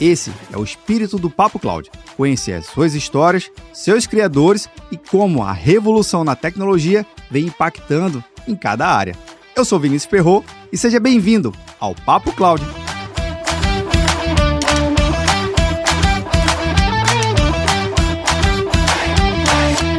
Esse é o espírito do Papo Cloud. Conhecer as suas histórias, seus criadores e como a revolução na tecnologia vem impactando em cada área. Eu sou Vinícius Ferro e seja bem-vindo ao Papo Cloud.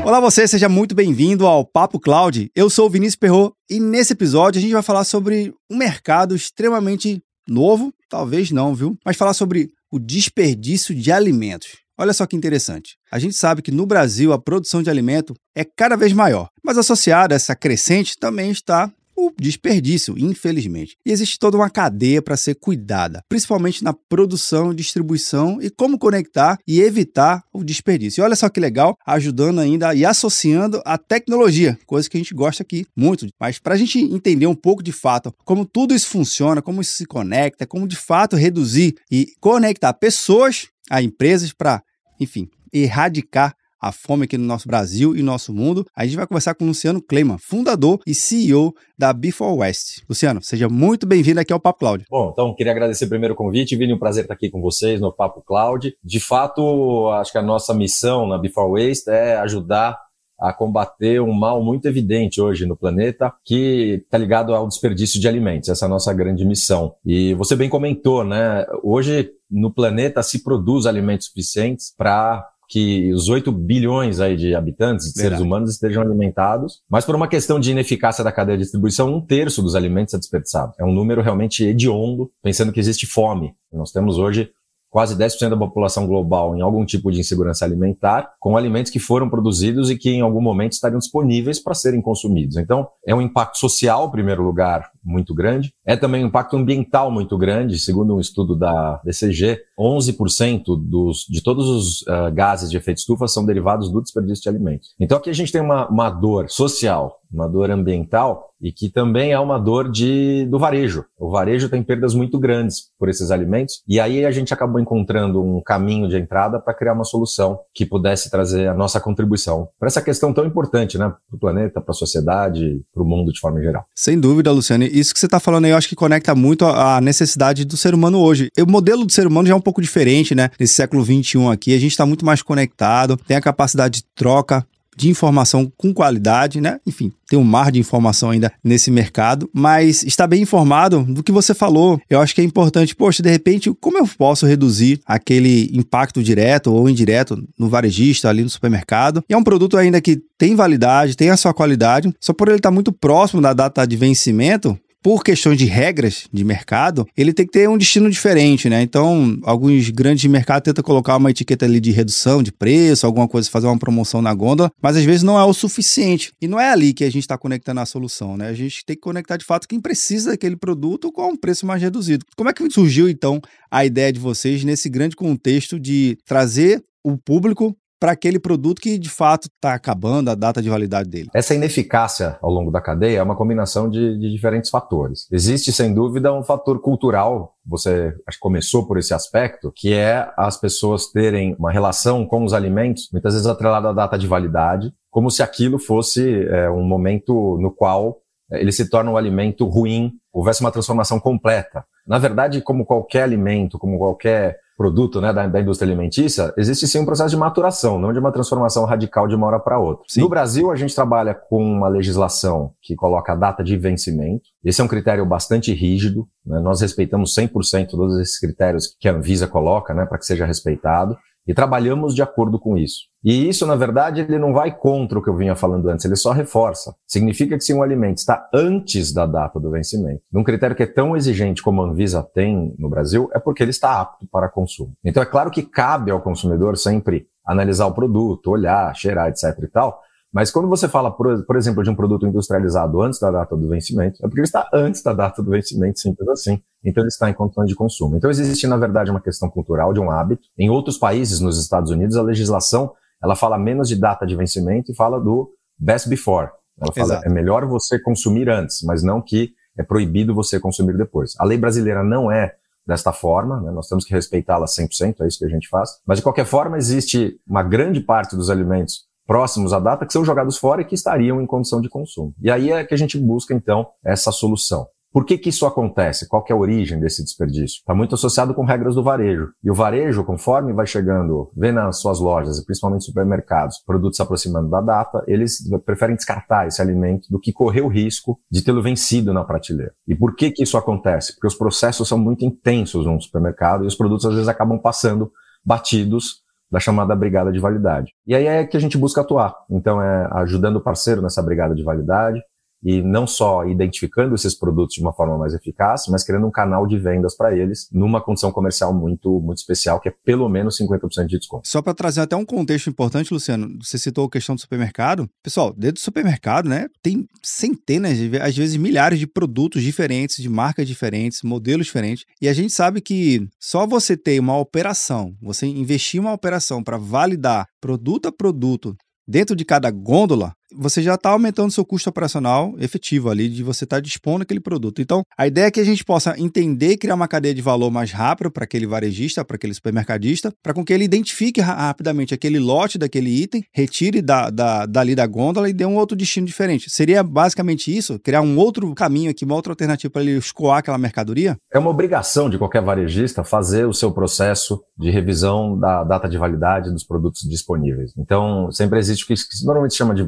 Olá você, seja muito bem-vindo ao Papo Cloud. Eu sou o Vinícius Perro e nesse episódio a gente vai falar sobre um mercado extremamente novo, talvez não, viu? Mas falar sobre o desperdício de alimentos. Olha só que interessante. A gente sabe que no Brasil a produção de alimento é cada vez maior, mas associada a essa crescente também está o desperdício, infelizmente. E existe toda uma cadeia para ser cuidada, principalmente na produção, distribuição e como conectar e evitar o desperdício. E olha só que legal, ajudando ainda e associando a tecnologia, coisa que a gente gosta aqui muito. Mas para a gente entender um pouco de fato como tudo isso funciona, como isso se conecta, como de fato reduzir e conectar pessoas a empresas para, enfim, erradicar a fome aqui no nosso Brasil e nosso mundo. A gente vai conversar com o Luciano Kleiman, fundador e CEO da Before West. Luciano, seja muito bem-vindo aqui ao Papo Cloud. Bom, então queria agradecer primeiro o convite, Vini, um prazer estar aqui com vocês no Papo Cloud. De fato, acho que a nossa missão na Before Waste é ajudar a combater um mal muito evidente hoje no planeta, que está ligado ao desperdício de alimentos. Essa é a nossa grande missão. E você bem comentou, né? Hoje no planeta se produz alimentos suficientes para que os 8 bilhões aí de habitantes, de Verdade. seres humanos, estejam alimentados, mas por uma questão de ineficácia da cadeia de distribuição, um terço dos alimentos é desperdiçado. É um número realmente hediondo, pensando que existe fome. Nós temos hoje quase 10% da população global em algum tipo de insegurança alimentar, com alimentos que foram produzidos e que em algum momento estariam disponíveis para serem consumidos. Então, é um impacto social, em primeiro lugar, muito grande. É também um impacto ambiental muito grande, segundo um estudo da DCG, 11% dos, de todos os uh, gases de efeito estufa são derivados do desperdício de alimentos. Então aqui a gente tem uma, uma dor social, uma dor ambiental e que também é uma dor de, do varejo. O varejo tem perdas muito grandes por esses alimentos e aí a gente acabou encontrando um caminho de entrada para criar uma solução que pudesse trazer a nossa contribuição para essa questão tão importante, né, para o planeta, para a sociedade, para o mundo de forma geral. Sem dúvida, Luciane. Isso que você está falando aí, eu acho que conecta muito a necessidade do ser humano hoje. O modelo do ser humano já é um pouco diferente, né? Nesse século XXI aqui, a gente está muito mais conectado, tem a capacidade de troca de informação com qualidade, né? Enfim, tem um mar de informação ainda nesse mercado, mas está bem informado do que você falou. Eu acho que é importante, poxa, de repente, como eu posso reduzir aquele impacto direto ou indireto no varejista, ali no supermercado? E é um produto ainda que tem validade, tem a sua qualidade, só por ele estar muito próximo da data de vencimento, por questões de regras de mercado, ele tem que ter um destino diferente, né? Então, alguns grandes de mercado tentam colocar uma etiqueta ali de redução de preço, alguma coisa, fazer uma promoção na gôndola, mas às vezes não é o suficiente. E não é ali que a gente está conectando a solução, né? A gente tem que conectar de fato quem precisa daquele produto com um preço mais reduzido. Como é que surgiu, então, a ideia de vocês nesse grande contexto de trazer o público para aquele produto que de fato está acabando a data de validade dele. Essa ineficácia ao longo da cadeia é uma combinação de, de diferentes fatores. Existe, sem dúvida, um fator cultural você acho que começou por esse aspecto, que é as pessoas terem uma relação com os alimentos, muitas vezes atrelada à data de validade, como se aquilo fosse é, um momento no qual é, ele se torna um alimento ruim, houvesse uma transformação completa. Na verdade, como qualquer alimento, como qualquer produto né, da, da, indústria alimentícia, existe sim um processo de maturação, não de uma transformação radical de uma hora para outra. Sim. No Brasil, a gente trabalha com uma legislação que coloca a data de vencimento. Esse é um critério bastante rígido. Né? Nós respeitamos 100% todos esses critérios que a Anvisa coloca né, para que seja respeitado e trabalhamos de acordo com isso. E isso, na verdade, ele não vai contra o que eu vinha falando antes, ele só reforça. Significa que se um alimento está antes da data do vencimento, num critério que é tão exigente como a Anvisa tem no Brasil, é porque ele está apto para consumo. Então é claro que cabe ao consumidor sempre analisar o produto, olhar, cheirar, etc e tal, Mas quando você fala, por, por, exemplo, de um produto industrializado antes da data do vencimento, é porque ele está antes da data do vencimento, simples assim. Então ele está em condições de consumo. Então existe, na verdade, uma questão cultural de um hábito. Em outros países, nos Estados Unidos, a legislação ela fala menos de data de vencimento e fala do best before. Ela fala, Exato. é melhor você consumir antes, mas não que é proibido você consumir depois. A lei brasileira não é desta forma, né? nós temos que respeitá-la 100%, é isso que a gente faz. Mas, de qualquer forma, existe uma grande parte dos alimentos próximos à data que são jogados fora e que estariam em condição de consumo. E aí é que a gente busca, então, essa solução. Por que, que isso acontece? Qual é a origem desse desperdício? Está muito associado com regras do varejo. E o varejo, conforme vai chegando, vê nas suas lojas, principalmente supermercados, produtos se aproximando da data, eles preferem descartar esse alimento do que correr o risco de tê-lo vencido na prateleira. E por que, que isso acontece? Porque os processos são muito intensos num supermercado e os produtos às vezes acabam passando batidos da chamada brigada de validade. E aí é que a gente busca atuar. Então é ajudando o parceiro nessa brigada de validade, e não só identificando esses produtos de uma forma mais eficaz, mas criando um canal de vendas para eles numa condição comercial muito muito especial, que é pelo menos 50% de desconto. Só para trazer até um contexto importante, Luciano, você citou a questão do supermercado. Pessoal, dentro do supermercado, né, tem centenas, às vezes milhares de produtos diferentes, de marcas diferentes, modelos diferentes, e a gente sabe que só você ter uma operação, você investir uma operação para validar produto a produto dentro de cada gôndola, você já está aumentando seu custo operacional efetivo ali de você estar tá dispondo aquele produto. Então, a ideia é que a gente possa entender e criar uma cadeia de valor mais rápido para aquele varejista, para aquele supermercadista, para com que ele identifique rapidamente aquele lote daquele item, retire da, da, dali da gôndola e dê um outro destino diferente. Seria basicamente isso? Criar um outro caminho aqui, uma outra alternativa para ele escoar aquela mercadoria? É uma obrigação de qualquer varejista fazer o seu processo de revisão da data de validade dos produtos disponíveis. Então, sempre existe o que normalmente se chama de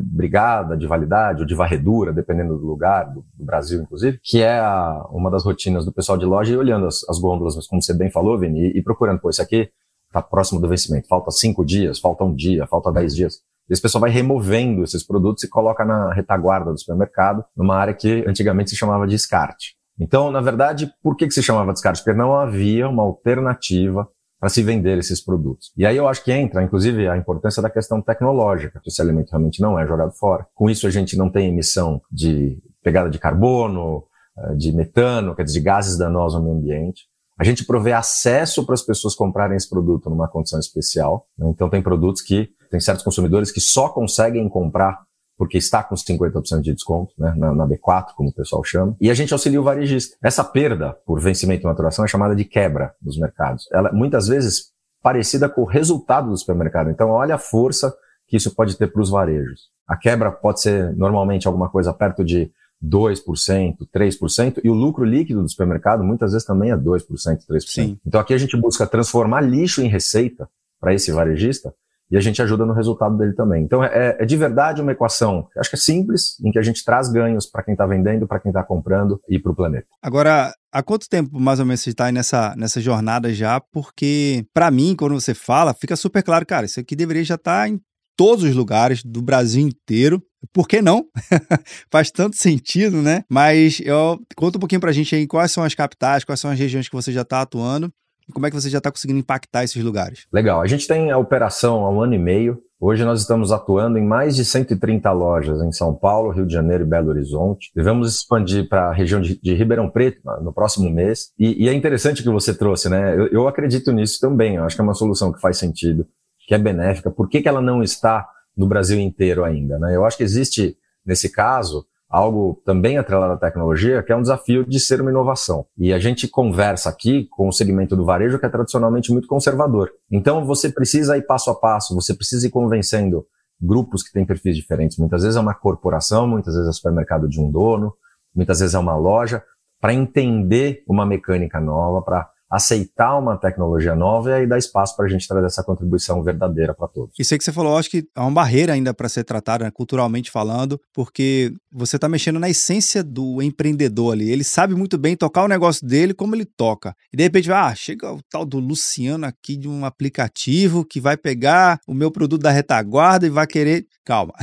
de validade ou de varredura, dependendo do lugar, do, do Brasil inclusive, que é a, uma das rotinas do pessoal de loja e olhando as, as gôndolas, como você bem falou, Vini, e, e procurando, pô, esse aqui está próximo do vencimento, falta cinco dias, falta um dia, falta dez dias. Esse pessoal vai removendo esses produtos e coloca na retaguarda do supermercado, numa área que antigamente se chamava de descarte. Então, na verdade, por que, que se chamava descarte? Porque não havia uma alternativa para se vender esses produtos. E aí eu acho que entra, inclusive, a importância da questão tecnológica, que esse alimento realmente não é jogado fora. Com isso, a gente não tem emissão de pegada de carbono, eh, de metano, quer dizer, de gases danosos ao meio ambiente. A gente provê acesso para as pessoas comprarem esse produto numa condição especial. Né? Então, tem produtos que tem certos consumidores que só conseguem comprar porque está com 50% de desconto, né, na, na, B4, como o pessoal chama, e a gente auxilia o varejista. Essa perda por vencimento e maturação é chamada de quebra nos mercados. Ela muitas vezes parecida com o resultado do supermercado. Então, olha a força que isso pode ter para os varejos. A quebra pode ser normalmente alguma coisa perto de 2%, 3%, e o lucro líquido do supermercado muitas vezes também é 2%, 3%. Sim. Então aqui a gente busca transformar lixo em receita para esse varejista, e a gente ajuda no resultado dele também. Então é, é de verdade uma equação, acho que é simples, em que a gente traz ganhos para quem está vendendo, para quem está comprando e para o planeta. Agora, há quanto tempo mais ou menos você está nessa, nessa jornada já? Porque para mim, quando você fala, fica super claro, cara, isso aqui deveria já estar tá em todos os lugares do Brasil inteiro. Por que não? Faz tanto sentido, né? Mas eu, conta um pouquinho para a gente aí quais são as capitais, quais são as regiões que você já está atuando e como é que você já está conseguindo impactar esses lugares? Legal. A gente tem a operação há um ano e meio. Hoje nós estamos atuando em mais de 130 lojas em São Paulo, Rio de Janeiro e Belo Horizonte. Devemos expandir para a região de, de, Ribeirão Preto no próximo mês. E, e, é interessante o que você trouxe, né? Eu, eu acredito nisso também. Eu acho que é uma solução que faz sentido, que é benéfica. Por que, que ela não está no Brasil inteiro ainda? Né? Eu acho que existe, nesse caso, algo também atrelado à tecnologia, que é um desafio de ser uma inovação. E a gente conversa aqui com o segmento do varejo que é tradicionalmente muito conservador. Então você precisa ir passo a passo, você precisa ir convencendo grupos que têm perfis diferentes. Muitas vezes é uma corporação, muitas vezes é supermercado de um dono, muitas vezes é uma loja, para entender uma mecânica nova, para aceitar uma tecnologia nova e dar espaço para a gente trazer essa contribuição verdadeira para todos. Isso aí que você falou, acho que é uma barreira ainda para ser tratada, né, culturalmente falando, porque você está mexendo na essência do empreendedor ali. Ele sabe muito bem tocar o negócio dele como ele toca. E de repente, ah, chega o tal do Luciano aqui de um aplicativo que vai pegar o meu produto da retaguarda e vai querer. Calma.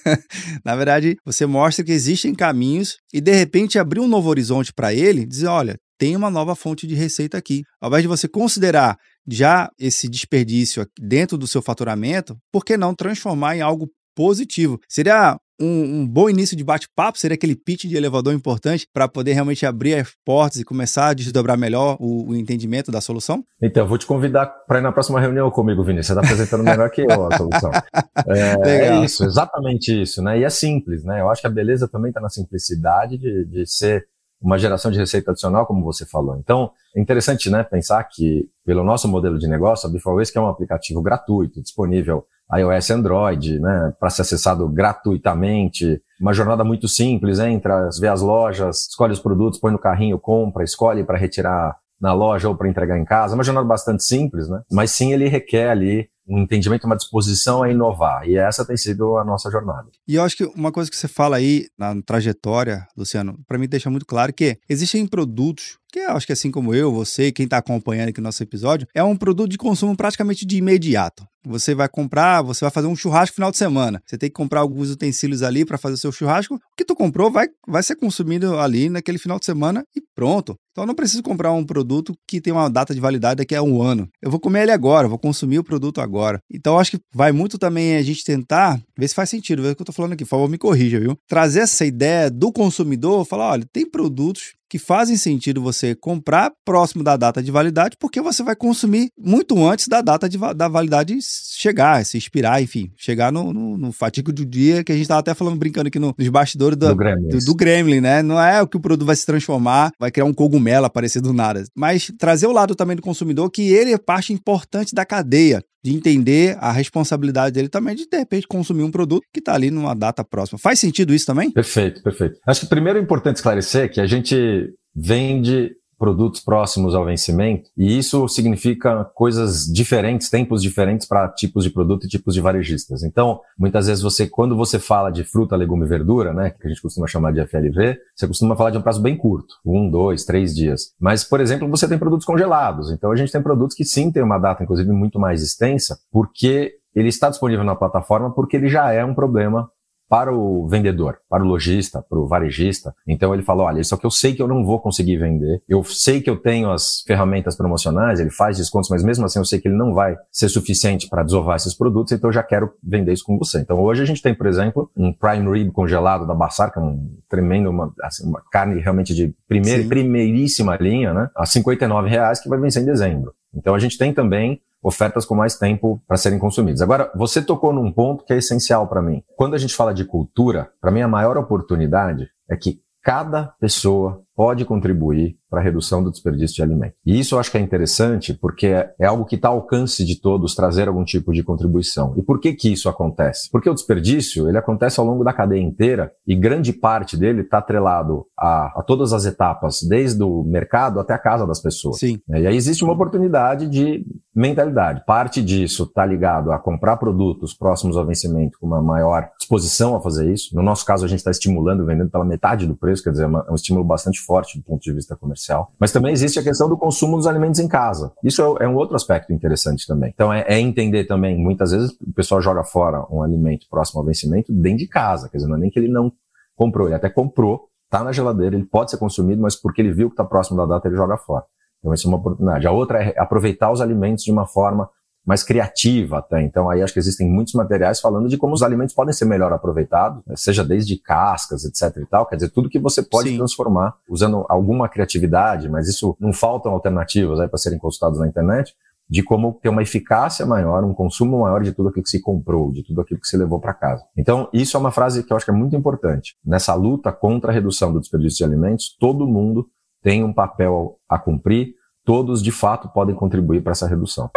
na verdade, você mostra que existem caminhos e de repente abrir um novo horizonte para ele, dizer, olha, tem uma nova fonte de receita aqui. Ao invés de você considerar já esse desperdício dentro do seu faturamento, por que não transformar em algo positivo. Seria um, um, bom início de bate-papo seria aquele pitch de elevador importante para poder realmente abrir as portas e começar a desdobrar melhor o, o entendimento da solução? Então, eu vou te convidar para ir na próxima reunião comigo, Vinícius. Você está apresentando melhor que eu a solução. É, é, isso, exatamente isso, né? E é simples, né? Eu acho que a beleza também está na simplicidade de, de ser uma geração de receita adicional, como você falou. Então, é interessante, né, pensar que, pelo nosso modelo de negócio, a Beforways, que é um aplicativo gratuito, disponível iOS Android, né, para ser acessado gratuitamente, uma jornada muito simples, entra, vê as lojas, escolhe os produtos, põe no carrinho, compra, escolhe para retirar na loja ou para entregar em casa, uma jornada bastante simples, né? Mas sim ele requer ali um entendimento, uma disposição a inovar. E essa tem sido a nossa jornada. E eu acho que uma coisa que você fala aí na trajetória, Luciano, para mim deixa muito claro que existem produtos que eu acho que assim como eu, você, quem está acompanhando aqui o nosso episódio, é um produto de consumo praticamente de imediato. Você vai comprar, você vai fazer um churrasco no final de semana. Você tem que comprar alguns utensílios ali para fazer o seu churrasco. O que tu comprou vai, vai ser consumido ali naquele final de semana e pronto. Então eu não preciso comprar um produto que tem uma data de validade daqui a um ano. Eu vou comer ele agora, vou consumir o produto agora. Então acho que vai muito também a gente tentar ver se faz sentido, ver o que eu tô falando aqui. Por favor, me corrija, viu? Trazer essa ideia do consumidor, falar, olha, tem produtos que fazem sentido você comprar próximo da data de validade, porque você vai consumir muito antes da data de, da validade chegar, se expirar, enfim, chegar no, no, no fatigo do dia que a gente estava até falando, brincando aqui no, nos bastidores do, do, Gremlin. Do, do, Gremlin, né? Não é o que o produto vai se transformar, vai criar um cogumelo aparecer do nada, mas trazer o lado também do consumidor que ele é parte importante da cadeia de entender a responsabilidade dele também de, de repente, consumir um produto que está ali numa data próxima. Faz sentido isso também? Perfeito, perfeito. Acho que primeiro é importante esclarecer que a gente vende produtos próximos ao vencimento, e isso significa coisas diferentes, tempos diferentes para tipos de produto e tipos de varejistas. Então, muitas vezes você, quando você fala de fruta, legume e verdura, né, que a gente costuma chamar de FLV, você costuma falar de um prazo bem curto, um, dois, três dias. Mas, por exemplo, você tem produtos congelados. Então, a gente tem produtos que sim tem uma data, inclusive, muito mais extensa, porque ele está disponível na plataforma porque ele já é um problema para o vendedor, para o lojista, para o varejista. Então ele fala, olha, isso aqui eu sei que eu não vou conseguir vender, eu sei que eu tenho as ferramentas promocionais, ele faz descontos, mas mesmo assim eu sei que ele não vai ser suficiente para desovar esses produtos, então eu já quero vender isso com você. Então hoje a gente tem, por exemplo, um prime rib congelado da Bassar, que é um tremendo, uma, assim, uma carne realmente de primeira, primeiríssima linha, né? A 59 reais que vai vencer em dezembro. Então a gente tem também ofertas com mais tempo para serem consumidas. Agora, você tocou num ponto que é essencial para mim. Quando a gente fala de cultura, para mim a maior oportunidade é que cada pessoa pode contribuir para a redução do desperdício de alimento. E isso eu acho que é interessante porque é algo que está ao alcance de todos trazer algum tipo de contribuição. E por que que isso acontece? Porque o desperdício ele acontece ao longo da cadeia inteira e grande parte dele está atrelado a, a, todas as etapas, desde o mercado até a casa das pessoas. Sim. E aí existe uma oportunidade de mentalidade. Parte disso está ligado a comprar produtos próximos ao vencimento com uma maior disposição a fazer isso. No nosso caso, a gente está estimulando, vendendo pela metade do preço, quer dizer, é um estímulo bastante forte do ponto de vista comercial. Mas também existe a questão do consumo dos alimentos em casa. Isso é, é um outro aspecto interessante também. Então é, é, entender também, muitas vezes o pessoal joga fora um alimento próximo ao vencimento dentro de casa. Quer dizer, não é nem que ele não comprou, ele até comprou, está na geladeira, ele pode ser consumido, mas porque ele viu que está próximo da data, ele joga fora. Então, essa é uma oportunidade. A outra é aproveitar os alimentos de uma forma mais criativa até. Então aí acho que existem muitos materiais falando de como os alimentos podem ser melhor aproveitados, né? seja desde cascas, etc e tal, quer dizer, tudo que você pode Sim. transformar usando alguma criatividade, mas isso não faltam alternativas aí para serem consultados na internet, de como ter uma eficácia maior, um consumo maior de tudo aquilo que se comprou, de tudo aquilo que se levou para casa. Então, isso é uma frase que eu acho que é muito importante. Nessa luta contra a redução do desperdício de alimentos, todo mundo tem um papel a cumprir, todos de fato podem contribuir para essa redução.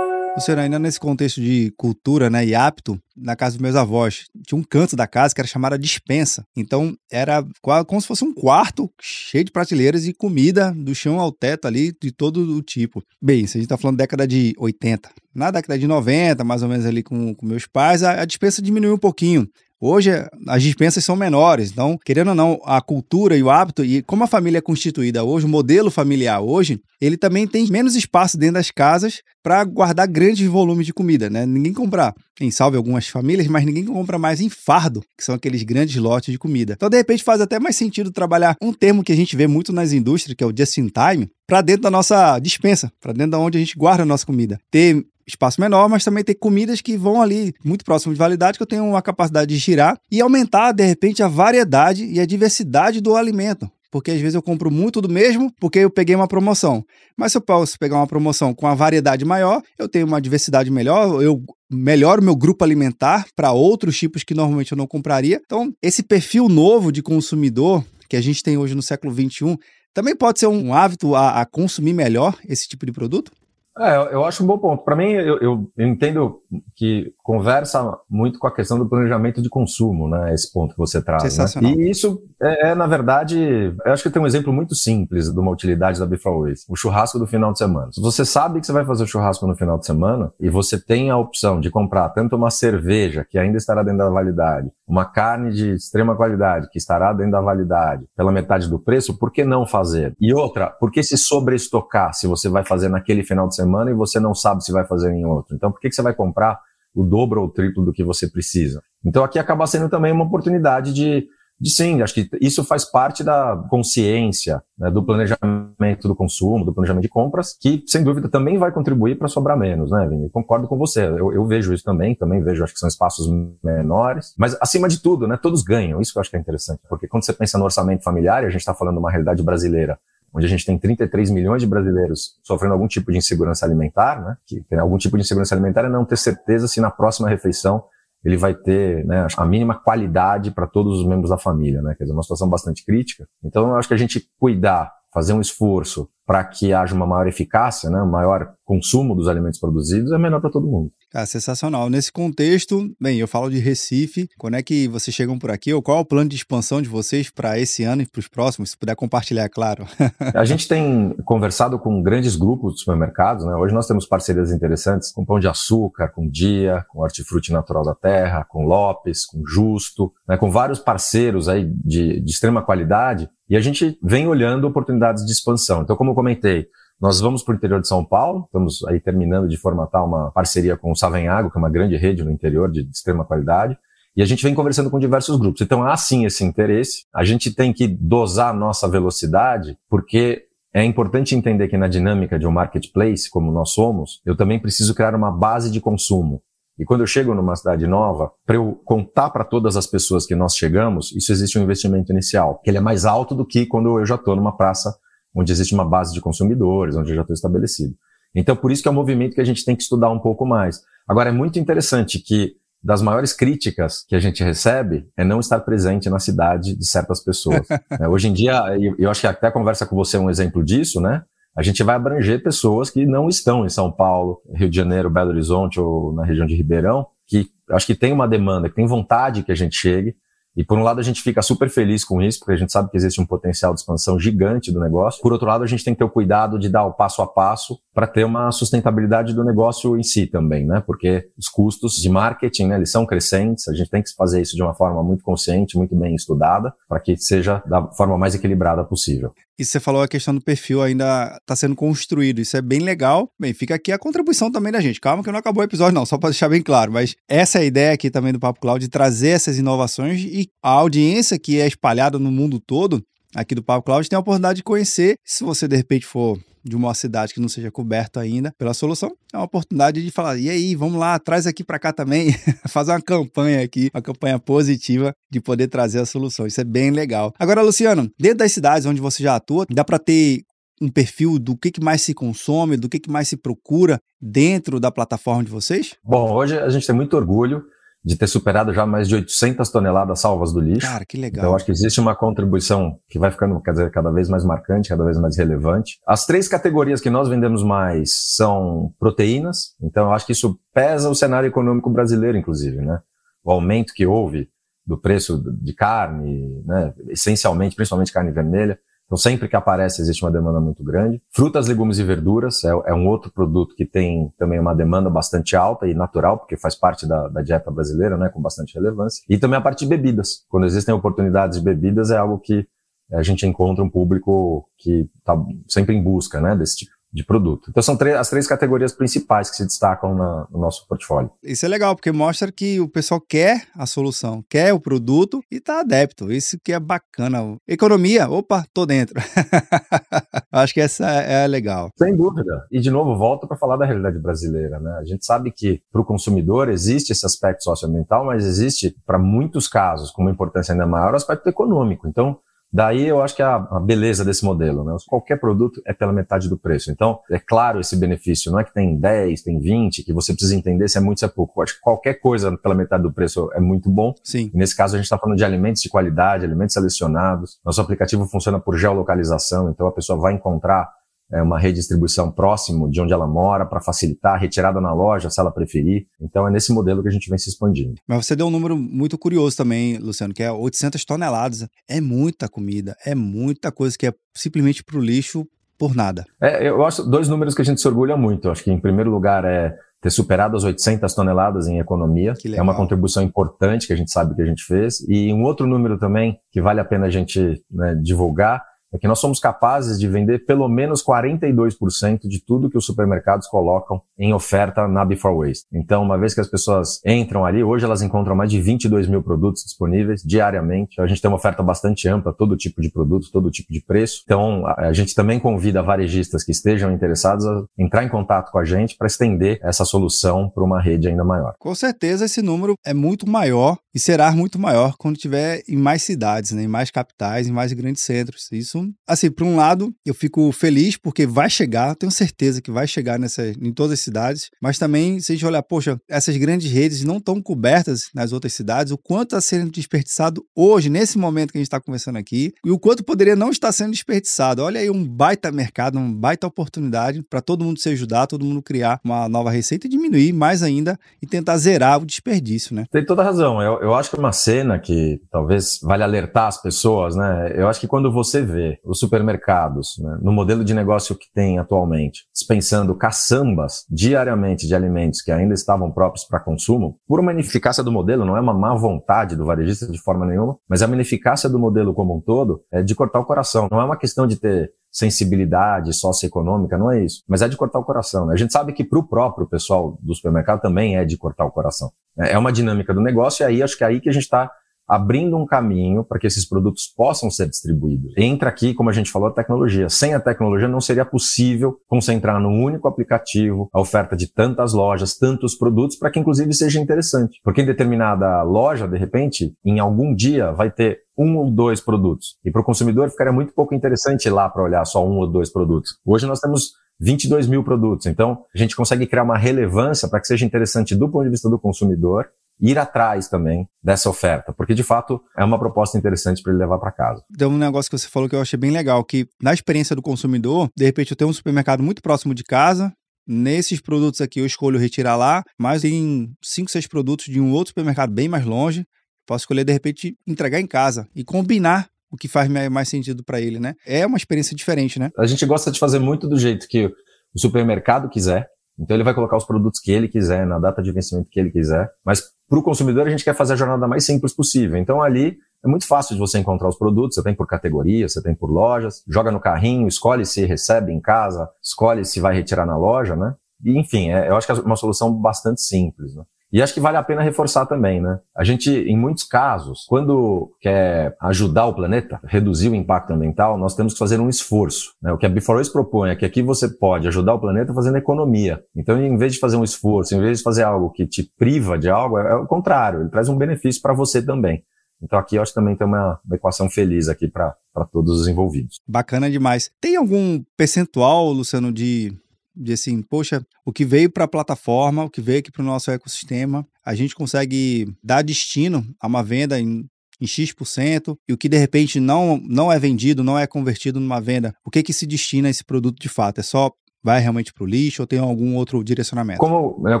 Luciano, ainda nesse contexto de cultura né, e hábito, na casa dos meus avós, tinha um canto da casa que era chamada dispensa. Então, era como se fosse um quarto cheio de prateleiras e comida do chão ao teto ali, de todo o tipo. Bem, se a gente está falando década de 80. Na década de 90, mais ou menos ali com, com meus pais, a, a dispensa diminuiu um pouquinho. Hoje as dispensas são menores, então, querendo ou não, a cultura e o hábito, e como a família é constituída hoje, o modelo familiar hoje, ele também tem menos espaço dentro das casas para guardar grandes volumes de comida, né? Ninguém compra, em salve algumas famílias, mas ninguém compra mais em fardo, que são aqueles grandes lotes de comida. Então, de repente, faz até mais sentido trabalhar um termo que a gente vê muito nas indústrias, que é o just in time, para dentro da nossa dispensa, para dentro da onde a gente guarda a nossa comida. Ter espaço menor, mas também tem comidas que vão ali muito próximo de validade, que eu tenho uma capacidade de girar e aumentar, de repente, a variedade e a diversidade do alimento porque às vezes eu compro muito do mesmo porque eu peguei uma promoção. Mas se eu posso pegar uma promoção com uma variedade maior, eu tenho uma diversidade melhor, eu melhoro meu grupo alimentar para outros tipos que normalmente eu não compraria. Então, esse perfil novo de consumidor que a gente tem hoje no século XXI também pode ser um hábito a, a consumir melhor esse tipo de produto? É, eu acho um bom ponto. Para mim, eu, eu, entendo que conversa muito com a questão do planejamento de consumo, né? Esse ponto que você traz. Né? E isso é, é, na verdade, eu acho que tem um exemplo muito simples de uma utilidade da Bifalways. O churrasco do final de semana. Se você sabe que você vai fazer o churrasco no final de semana e você tem a opção de comprar tanto uma cerveja, que ainda estará dentro da validade, uma carne de extrema qualidade, que estará dentro da validade, pela metade do preço, por que não fazer? E outra, por que se sobreestocar se você vai fazer naquele final de semana? Semana e você não sabe se vai fazer em outro. Então, por que, que você vai comprar o dobro ou o triplo do que você precisa? Então, aqui acaba sendo também uma oportunidade de, de sim, acho que isso faz parte da consciência, né, do planejamento do consumo, do planejamento de compras, que, sem dúvida, também vai contribuir para sobrar menos, né, Vini? Concordo com você. Eu, eu, vejo isso também, também vejo, acho que são espaços menores, mas, acima de tudo, né, todos ganham. Isso que eu acho que é interessante, porque quando você pensa no orçamento familiar, a gente está falando de uma realidade brasileira onde a gente tem 33 milhões de brasileiros sofrendo algum tipo de insegurança alimentar, né? Que algum tipo de insegurança alimentar é não ter certeza se na próxima refeição ele vai ter né, a mínima qualidade para todos os membros da família, né? Quer dizer, uma situação bastante crítica. Então, eu acho que a gente cuidar, fazer um esforço para que haja uma maior eficácia, né, um maior consumo dos alimentos produzidos, é melhor para todo mundo. Cara, sensacional. Nesse contexto, bem, eu falo de Recife. Quando é que vocês chegam por aqui? Ou qual é o plano de expansão de vocês para esse ano e para os próximos? Se puder compartilhar, claro. a gente tem conversado com grandes grupos de supermercados. Né? Hoje nós temos parcerias interessantes com Pão de Açúcar, com Dia, com Hortifruti Natural da Terra, com Lopes, com Justo, né? com vários parceiros aí de, de extrema qualidade. E a gente vem olhando oportunidades de expansão. Então, como eu comentei, nós vamos para o interior de São Paulo, estamos aí terminando de formatar uma parceria com o Savenhago, que é uma grande rede no interior de extrema qualidade. E a gente vem conversando com diversos grupos. Então há sim esse interesse. A gente tem que dosar a nossa velocidade, porque é importante entender que na dinâmica de um marketplace, como nós somos, eu também preciso criar uma base de consumo. E quando eu chego numa cidade nova, para eu contar para todas as pessoas que nós chegamos, isso existe um investimento inicial, que ele é mais alto do que quando eu já estou numa praça onde existe uma base de consumidores, onde eu já estou estabelecido. Então, por isso que é um movimento que a gente tem que estudar um pouco mais. Agora, é muito interessante que das maiores críticas que a gente recebe é não estar presente na cidade de certas pessoas. é, hoje em dia, eu acho que até conversa com você é um exemplo disso, né? A gente vai abranger pessoas que não estão em São Paulo, Rio de Janeiro, Belo Horizonte ou na região de Ribeirão, que acho que tem uma demanda, que tem vontade que a gente chegue, e por um lado a gente fica super feliz com isso, porque a gente sabe que existe um potencial de expansão gigante do negócio. Por outro lado, a gente tem que ter o cuidado de dar o passo a passo para ter uma sustentabilidade do negócio em si também, né? Porque os custos de marketing, né, eles são crescentes, a gente tem que fazer isso de uma forma muito consciente, muito bem estudada, para que seja da forma mais equilibrada possível. E você falou a questão do perfil ainda está sendo construído, isso é bem legal. Bem, fica aqui a contribuição também da gente. Calma que não acabou o episódio não, só para deixar bem claro, mas essa é a ideia aqui também do Papo Cloud de trazer essas inovações e a audiência que é espalhada no mundo todo aqui do Papo Cloud tem a oportunidade de conhecer. Se você de repente for de uma cidade que não seja coberto ainda pela solução, é uma oportunidade de falar: e aí, vamos lá, traz aqui para cá também, fazer uma campanha aqui, uma campanha positiva de poder trazer a solução. Isso é bem legal. Agora, Luciano, dentro das cidades onde você já atua, dá para ter um perfil do que, que mais se consome, do que, que mais se procura dentro da plataforma de vocês? Bom, hoje a gente tem muito orgulho de ter superado já mais de 800 toneladas salvas do lixo. Cara, que legal. Então, acho que existe uma contribuição que vai ficando quer dizer, cada vez mais marcante, cada vez mais relevante. As três categorias que nós vendemos mais são proteínas. Então, eu acho que isso pesa o cenário econômico brasileiro, inclusive, né? O aumento que houve do preço de carne, né? essencialmente, principalmente carne vermelha, então, sempre que aparece, existe uma demanda muito grande. Frutas, legumes e verduras é, é, um outro produto que tem também uma demanda bastante alta e natural, porque faz parte da, da, dieta brasileira, né, com bastante relevância. E também a parte de bebidas. Quando existem oportunidades de bebidas, é algo que a gente encontra um público que está sempre em busca né, desse tipo de produto. Então são as três categorias principais que se destacam na, no nosso portfólio. Isso é legal, porque mostra que o pessoal quer a solução, quer o produto e está adepto. Isso que é bacana. Economia, opa, tô dentro. Acho que essa é legal. Sem dúvida. E de novo, volto para falar da realidade brasileira. Né? A gente sabe que para o consumidor existe esse aspecto socioambiental, mas existe, para muitos casos, com uma importância ainda maior, o aspecto econômico. Então, Daí eu acho que é a, beleza desse modelo, né? Qualquer produto é pela metade do preço. Então, é claro esse benefício. Não é que tem 10, tem 20, que você precisa entender se é muito, se é pouco. Eu acho que qualquer coisa pela metade do preço é muito bom. Sim. E nesse caso, a gente está falando de alimentos de qualidade, alimentos selecionados. Nosso aplicativo funciona por geolocalização, então a pessoa vai encontrar é, uma redistribuição próximo de onde ela mora para facilitar a retirada na loja, se ela preferir. Então é nesse modelo que a gente vem se expandindo. Mas você deu um número muito curioso também, Luciano, que é 800 toneladas. É muita comida, é muita coisa que é simplesmente para o lixo por nada. É, eu acho dois números que a gente se orgulha muito. Eu acho que em primeiro lugar é ter superado as 800 toneladas em economia. É uma contribuição importante que a gente sabe que a gente fez. E um outro número também que vale a pena a gente né, divulgar é que nós somos capazes de vender pelo menos 42% de tudo que os supermercados colocam em oferta na Before Waste. Então, uma vez que as pessoas entram ali, hoje elas encontram mais de 22 mil produtos disponíveis diariamente. A gente tem uma oferta bastante ampla, todo tipo de produto, todo tipo de preço. Então, a gente também convida varejistas que estejam interessados a entrar em contato com a gente para estender essa solução para uma rede ainda maior. Com certeza, esse número é muito maior e será muito maior quando tiver em mais cidades, né? em mais capitais, em mais grandes centros. Isso assim, por um lado, eu fico feliz porque vai chegar, tenho certeza que vai chegar nessa, em todas as cidades, mas também, se a gente olhar, poxa, essas grandes redes não estão cobertas nas outras cidades, o quanto está sendo desperdiçado hoje, nesse momento que a gente está conversando aqui, e o quanto poderia não estar sendo desperdiçado. Olha aí um baita mercado, uma baita oportunidade para todo mundo se ajudar, todo mundo criar uma nova receita e diminuir mais ainda e tentar zerar o desperdício, né? Tem toda razão. Eu, eu acho que uma cena que talvez vale alertar as pessoas, né? Eu acho que quando você vê os supermercados, né, no modelo de negócio que tem atualmente, dispensando caçambas diariamente de alimentos que ainda estavam próprios para consumo, por uma ineficácia do modelo, não é uma má vontade do varejista de forma nenhuma, mas a ineficácia do modelo como um todo é de cortar o coração. Não é uma questão de ter sensibilidade socioeconômica, não é isso. Mas é de cortar o coração. Né? A gente sabe que para o próprio pessoal do supermercado também é de cortar o coração. É uma dinâmica do negócio e aí acho que é aí que a gente está abrindo um caminho para que esses produtos possam ser distribuídos. Entra aqui, como a gente falou, a tecnologia. Sem a tecnologia não seria possível concentrar num único aplicativo a oferta de tantas lojas, tantos produtos, para que inclusive seja interessante. Porque em determinada loja, de repente, em algum dia vai ter um ou dois produtos. E para o consumidor ficaria muito pouco interessante ir lá para olhar só um ou dois produtos. Hoje nós temos 22 mil produtos. Então, a gente consegue criar uma relevância para que seja interessante do ponto de vista do consumidor ir atrás também dessa oferta, porque de fato é uma proposta interessante para ele levar para casa. Tem um negócio que você falou que eu achei bem legal, que na experiência do consumidor, de repente eu tenho um supermercado muito próximo de casa, Nesses produtos aqui eu escolho retirar lá, mas tem 5, 6 produtos de um outro supermercado bem mais longe. Posso escolher, de repente, entregar em casa e combinar o que faz mais sentido para ele, né? É uma experiência diferente, né? A gente gosta de fazer muito do jeito que o supermercado quiser, então ele vai colocar os produtos que ele quiser, na data de vencimento que ele quiser. Mas para o consumidor a gente quer fazer a jornada mais simples possível. Então ali é muito fácil de você encontrar os produtos. Você tem por categoria, você tem por lojas, joga no carrinho, escolhe se recebe em casa, escolhe se vai retirar na loja, né? E, enfim, é, eu acho que é uma solução bastante simples. Né? E acho que vale a pena reforçar também, né? A gente, em muitos casos, quando quer ajudar o planeta, reduzir o impacto ambiental, nós temos que fazer um esforço. Né? O que a Before propõe é que aqui você pode ajudar o planeta fazendo economia. Então, em vez de fazer um esforço, em vez de fazer algo que te priva de algo, é, é o contrário, ele traz um benefício para você também. Então aqui eu acho que também tem uma, uma equação feliz aqui para todos os envolvidos. Bacana demais. Tem algum percentual, Luciano, de de assim, poxa, o que veio para a plataforma, o que veio aqui para o nosso ecossistema, a gente consegue dar destino a uma venda em, em X%, e o que de repente não, não é vendido, não é convertido numa venda, o que que se destina a esse produto de fato? É só vai realmente para o lixo ou tem algum outro direcionamento? Como eu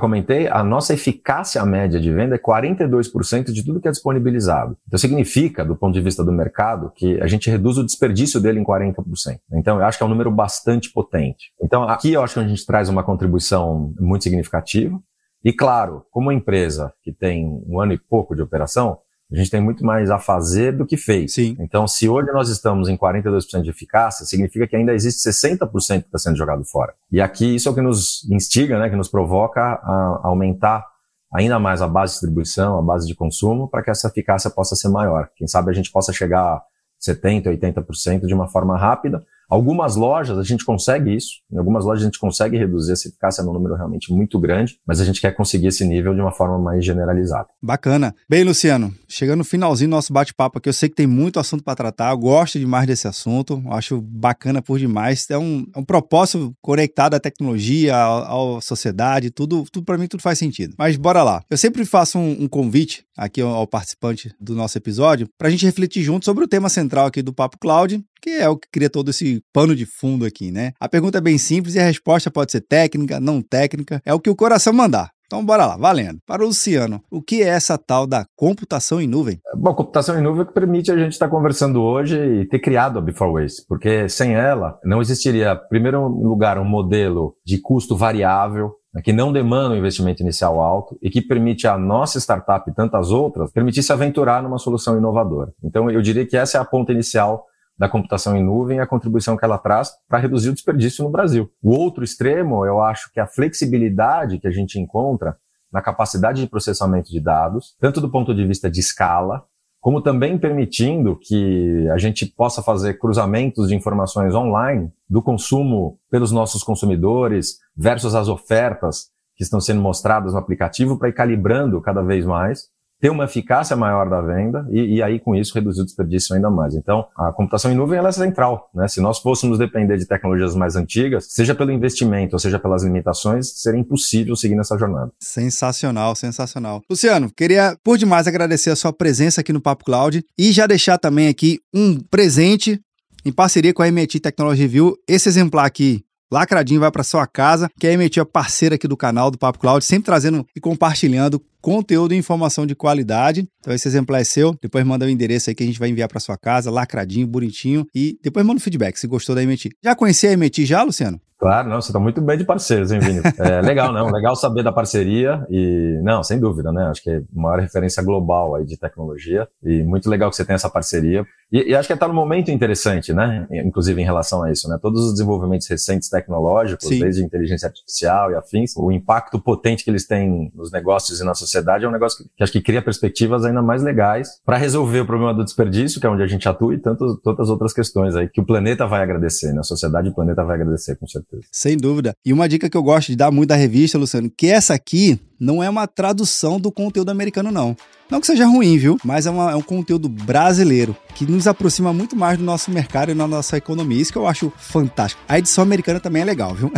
comentei, a nossa eficácia média de venda é 42% de tudo que é disponibilizado. Então significa, do ponto de vista do mercado, que a gente reduz o desperdício dele em 40%. Então eu acho que é um número bastante potente. Então aqui eu acho que a gente traz uma contribuição muito significativa. E claro, como empresa que tem um ano e pouco de operação, A gente tem muito mais a fazer do que fez. Sim. Então, se hoje nós estamos em 42% de eficácia, significa que ainda existe 60% que está sendo jogado fora. E aqui isso é o que nos instiga, né, que nos provoca a aumentar ainda mais a base de distribuição, a base de consumo, para que essa eficácia possa ser maior. Quem sabe a gente possa chegar a 70%, 80% de uma forma rápida, Algumas lojas a gente consegue isso, em algumas lojas a gente consegue reduzir essa eficácia num número realmente muito grande, mas a gente quer conseguir esse nível de uma forma mais generalizada. Bacana. Bem, Luciano, chegando no finalzinho do nosso bate-papo aqui, eu sei que tem muito assunto para tratar, eu gosto demais desse assunto, acho bacana por demais. É um, é um propósito conectado à tecnologia, à, à sociedade, tudo, tudo para mim tudo faz sentido. Mas bora lá. Eu sempre faço um, um convite aqui ao, ao participante do nosso episódio para a gente refletir junto sobre o tema central aqui do Papo Cloud, que é o que cria todo esse pano de fundo aqui, né? A pergunta é bem simples e a resposta pode ser técnica, não técnica, é o que o coração mandar. Então bora lá, valendo. Para o Luciano, o que é essa tal da computação em nuvem? Bom, computação em nuvem é que permite a gente estar conversando hoje e ter criado a Beforeways, porque sem ela não existiria, em primeiro lugar, um modelo de custo variável, né, que não demanda um investimento inicial alto e que permite a nossa startup e tantas outras permitir se aventurar numa solução inovadora. Então, eu diria que essa é a ponta inicial da computação em nuvem e a contribuição que ela traz para reduzir o desperdício no Brasil. O outro extremo, eu acho que a flexibilidade que a gente encontra na capacidade de processamento de dados, tanto do ponto de vista de escala, como também permitindo que a gente possa fazer cruzamentos de informações online do consumo pelos nossos consumidores versus as ofertas que estão sendo mostradas no aplicativo para ir calibrando cada vez mais ter uma eficácia maior da venda e, e, aí com isso reduzir o desperdício ainda mais. Então, a computação em nuvem ela é central. Né? Se nós fôssemos depender de tecnologias mais antigas, seja pelo investimento ou seja pelas limitações, seria impossível seguir nessa jornada. Sensacional, sensacional. Luciano, queria por demais agradecer a sua presença aqui no Papo Cloud e já deixar também aqui um presente em parceria com a MIT Technology Review. Esse exemplar aqui lacradinho vai para sua casa, que a MIT é parceira aqui do canal do Papo Cloud, sempre trazendo e compartilhando conteúdo e informação de qualidade. Então esse exemplar é seu. Depois manda o endereço aí que a gente vai enviar para sua casa, lacradinho, bonitinho. E depois manda um feedback se gostou da MT. Já conhecia a MT já, Luciano? Claro, não, você está muito bem de parceiros, hein, Vini? É legal, não, legal saber da parceria e, não, sem dúvida, né? Acho que é a maior referência global aí de tecnologia e muito legal que você tenha essa parceria. E, e acho que está num momento interessante, né? Inclusive em relação a isso, né? Todos os desenvolvimentos recentes tecnológicos, Sim. desde inteligência artificial e afins, o impacto potente que eles têm nos negócios e na sociedade é um negócio que, que acho que cria perspectivas ainda mais legais para resolver o problema do desperdício, que é onde a gente atua, e tantas outras questões aí que o planeta vai agradecer, né? A sociedade e o planeta vai agradecer, com certeza. Sem dúvida. E uma dica que eu gosto de dar muito da revista, Luciano, que essa aqui não é uma tradução do conteúdo americano, não. Não que seja ruim, viu? Mas é, uma, é, um conteúdo brasileiro que nos aproxima muito mais do nosso mercado e da nossa economia. Isso que eu acho fantástico. A edição americana também é legal, viu?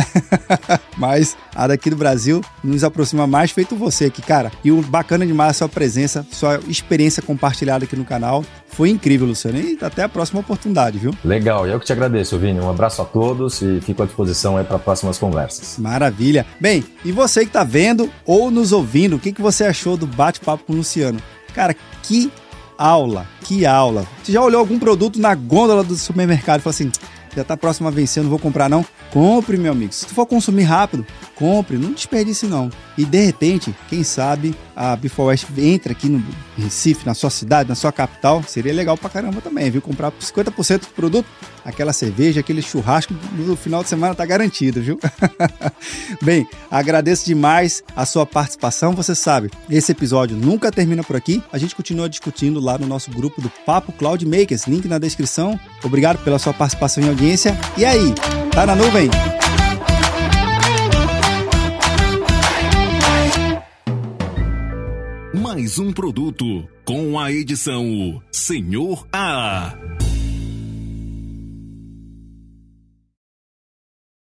Mas a daqui do Brasil nos aproxima mais, feito você aqui, cara. E o bacana demais a sua presença, sua experiência compartilhada aqui no canal. Foi incrível, Luciano. E até a próxima oportunidade, viu? Legal. Eu que te agradeço, Vini. Um abraço a todos e fico à disposição aí para próximas conversas. Maravilha. Bem, e você que está vendo ou nos ouvindo, o que, que você achou do bate-papo com o Luciano? Cara, que aula, que aula. Você já olhou algum produto na gôndola do supermercado e falou assim, já tá próximo a vencer, não vou comprar não? Compre, meu amigo. Se tu for consumir rápido, compre, não desperdice não. E de repente, quem sabe a Before West entra aqui no Recife, na sua cidade, na sua capital, seria legal pra caramba também, viu? Comprar 50% do produto, aquela cerveja, aquele churrasco no final de semana tá garantido, viu? Bem, agradeço demais a sua participação. Você sabe, esse episódio nunca termina por aqui. A gente continua discutindo lá no nosso grupo do Papo Cloud Makers, link na descrição. Obrigado pela sua participação e audiência. E aí, tá na nuvem? mais um produto com a edição Senhor A.